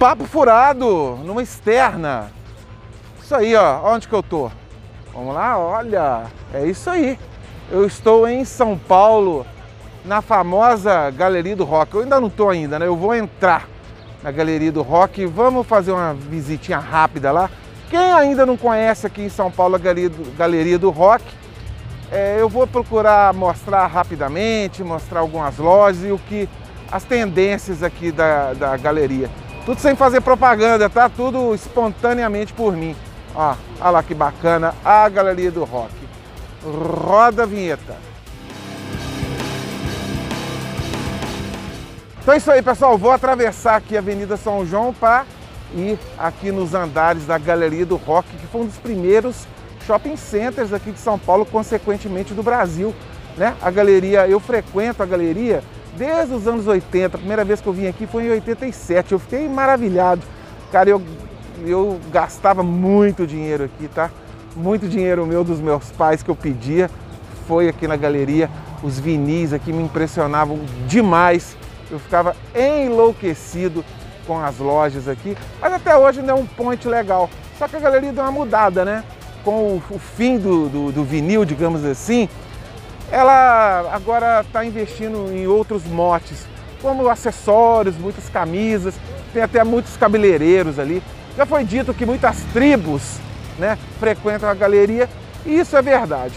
papo furado, numa externa. Isso aí, ó, onde que eu tô? Vamos lá, olha, é isso aí. Eu estou em São Paulo, na famosa Galeria do Rock. Eu ainda não estou ainda, né? Eu vou entrar na Galeria do Rock. Vamos fazer uma visitinha rápida lá. Quem ainda não conhece aqui em São Paulo a Galeria do, Galeria do Rock, é, eu vou procurar mostrar rapidamente, mostrar algumas lojas e o que as tendências aqui da, da galeria. Tudo sem fazer propaganda, tá? Tudo espontaneamente por mim. Ó, olha lá que bacana a Galeria do Rock. Roda a vinheta. Então é isso aí, pessoal. Vou atravessar aqui a Avenida São João para ir aqui nos andares da Galeria do Rock, que foi um dos primeiros shopping centers aqui de São Paulo, consequentemente do Brasil. Né? A galeria, eu frequento a galeria desde os anos 80. A primeira vez que eu vim aqui foi em 87. Eu fiquei maravilhado. Cara, eu, eu gastava muito dinheiro aqui, tá? Muito dinheiro meu dos meus pais que eu pedia foi aqui na galeria. Os vinis aqui me impressionavam demais. Eu ficava enlouquecido com as lojas aqui, mas até hoje não é um ponte legal. Só que a galeria deu uma mudada, né? Com o, o fim do, do, do vinil, digamos assim, ela agora está investindo em outros motes, como acessórios, muitas camisas, tem até muitos cabeleireiros ali. Já foi dito que muitas tribos né, frequentam a galeria e isso é verdade.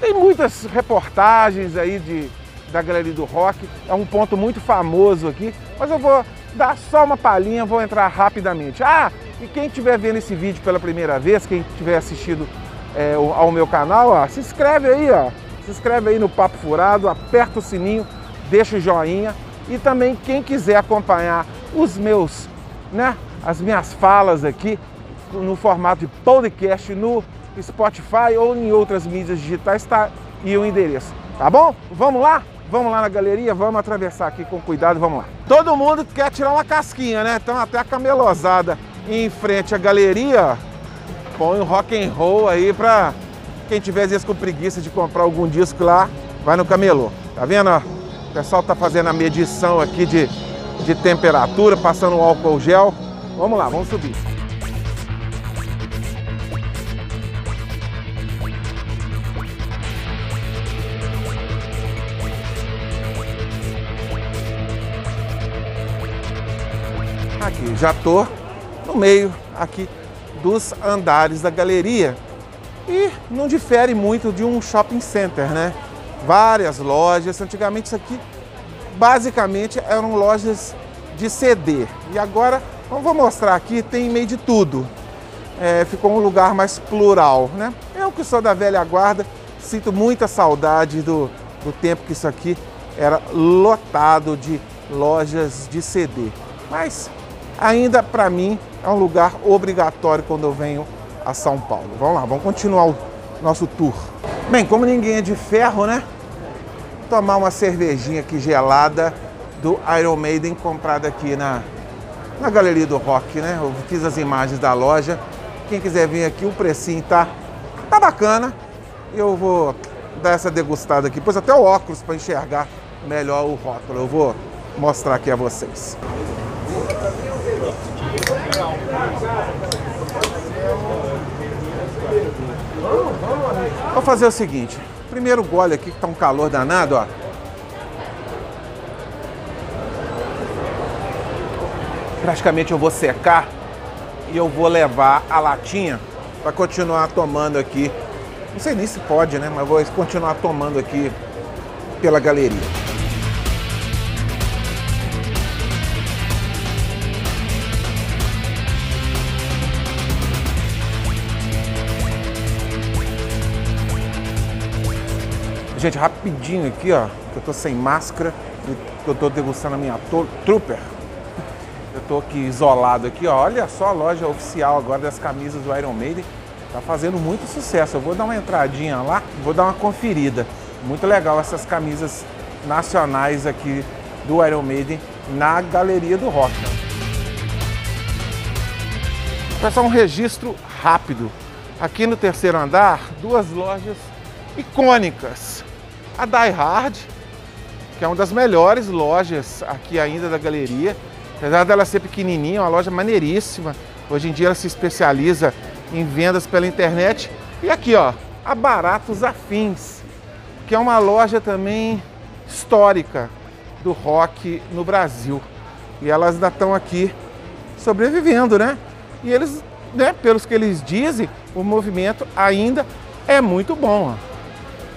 Tem muitas reportagens aí de, da Galeria do Rock, é um ponto muito famoso aqui, mas eu vou dar só uma palhinha, vou entrar rapidamente. Ah, e quem estiver vendo esse vídeo pela primeira vez, quem tiver assistido é, ao meu canal, ó, se inscreve aí, ó, se inscreve aí no Papo Furado, aperta o sininho, deixa o joinha e também quem quiser acompanhar os meus, né, as minhas falas aqui no formato de podcast no Spotify ou em outras mídias digitais, está e o endereço, tá bom? Vamos lá? Vamos lá na galeria, vamos atravessar aqui com cuidado, vamos lá. Todo mundo quer tirar uma casquinha, né? Então até a camelosada em frente à galeria, põe o rock and roll aí pra quem tiver às vezes com preguiça de comprar algum disco lá, vai no camelô. Tá vendo? O pessoal tá fazendo a medição aqui de, de temperatura, passando o álcool gel. Vamos lá, vamos subir. Aqui, já tô no meio aqui dos andares da galeria e não difere muito de um shopping center, né? Várias lojas, antigamente isso aqui basicamente eram lojas de CD e agora, como vou mostrar aqui, tem meio de tudo. É, ficou um lugar mais plural, né? Eu que sou da velha guarda, sinto muita saudade do, do tempo que isso aqui era lotado de lojas de CD. Mas ainda para mim é um lugar obrigatório quando eu venho a São Paulo. Vamos lá, vamos continuar o nosso tour. Bem, como ninguém é de ferro, né? Tomar uma cervejinha aqui gelada do Iron Maiden comprada aqui na, na Galeria do Rock, né? Eu fiz as imagens da loja. Quem quiser vir aqui, o precinho tá, tá bacana. Eu vou dar essa degustada aqui, pôs até o óculos para enxergar melhor o rótulo. Eu vou mostrar aqui a vocês. Vou fazer o seguinte, primeiro gole aqui que tá um calor danado, ó. Praticamente eu vou secar e eu vou levar a latinha para continuar tomando aqui. Não sei nem se pode, né? Mas vou continuar tomando aqui pela galeria. Gente, rapidinho aqui, ó, que eu tô sem máscara, que eu tô degustando a minha Trooper. Eu tô aqui isolado aqui, ó. Olha só a loja oficial agora das camisas do Iron Maiden. Tá fazendo muito sucesso. Eu vou dar uma entradinha lá, vou dar uma conferida. Muito legal essas camisas nacionais aqui do Iron Maiden na Galeria do Rock. Pessoal, um registro rápido. Aqui no terceiro andar, duas lojas icônicas a Die Hard, que é uma das melhores lojas aqui ainda da galeria, Apesar dela ser pequenininha, é uma loja maneiríssima. Hoje em dia ela se especializa em vendas pela internet. E aqui, ó, a Baratos Afins, que é uma loja também histórica do rock no Brasil. E elas ainda estão aqui sobrevivendo, né? E eles, né, pelos que eles dizem, o movimento ainda é muito bom. Ó.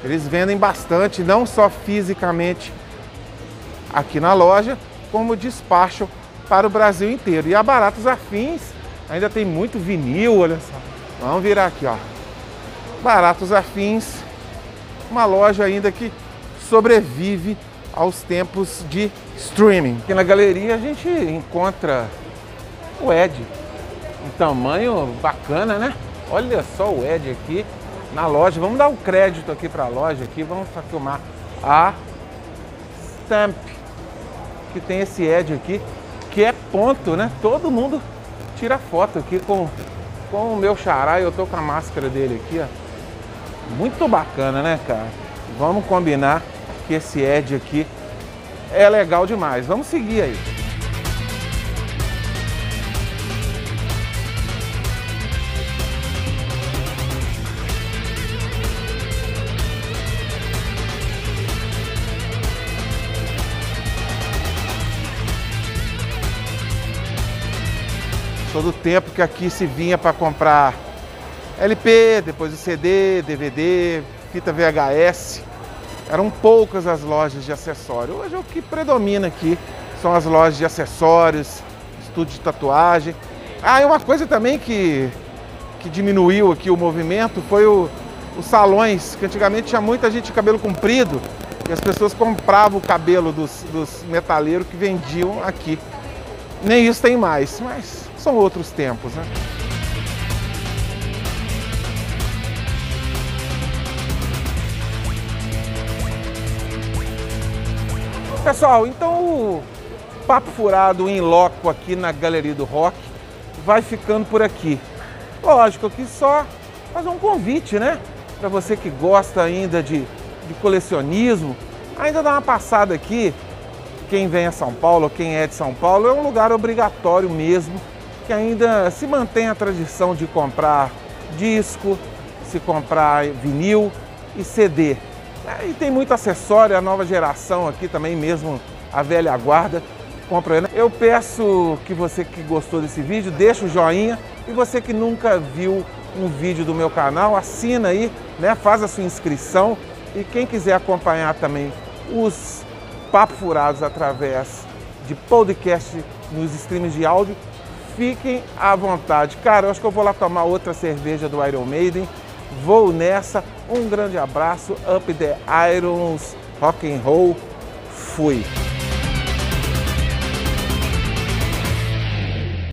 Eles vendem bastante, não só fisicamente aqui na loja, como despacham para o Brasil inteiro. E a Baratos Afins ainda tem muito vinil, olha só. Vamos virar aqui, ó. Baratos Afins, uma loja ainda que sobrevive aos tempos de streaming. Aqui na galeria a gente encontra o Ed, um tamanho bacana, né? Olha só o Ed aqui na loja. Vamos dar um crédito aqui para a loja aqui, vamos filmar a Stamp, que tem esse Ed aqui, que é ponto, né? Todo mundo tira foto aqui com, com o meu xará e eu tô com a máscara dele aqui, ó. Muito bacana, né, cara? Vamos combinar que esse Ed aqui é legal demais. Vamos seguir aí. Todo o tempo que aqui se vinha para comprar LP, depois o CD, DVD, fita VHS. Eram poucas as lojas de acessórios. Hoje o que predomina aqui são as lojas de acessórios, estúdio de tatuagem. Ah, e uma coisa também que, que diminuiu aqui o movimento foi o, os salões, que antigamente tinha muita gente de cabelo comprido e as pessoas compravam o cabelo dos, dos metaleiros que vendiam aqui. Nem isso tem mais, mas são outros tempos, né? Pessoal, então o Papo Furado em loco aqui na Galeria do Rock vai ficando por aqui. Lógico que só fazer um convite, né? Para você que gosta ainda de, de colecionismo, ainda dá uma passada aqui. Quem vem a São Paulo, quem é de São Paulo, é um lugar obrigatório mesmo, que ainda se mantém a tradição de comprar disco, se comprar vinil e CD. É, e tem muito acessório, a nova geração aqui também, mesmo a velha guarda, compra. Eu peço que você que gostou desse vídeo, deixa o joinha e você que nunca viu um vídeo do meu canal, assina aí, né? faz a sua inscrição e quem quiser acompanhar também os Papo Furados através de podcast nos streams de áudio, fiquem à vontade. Cara, eu acho que eu vou lá tomar outra cerveja do Iron Maiden Vou nessa. Um grande abraço. Up the Irons. Rock and roll. Fui.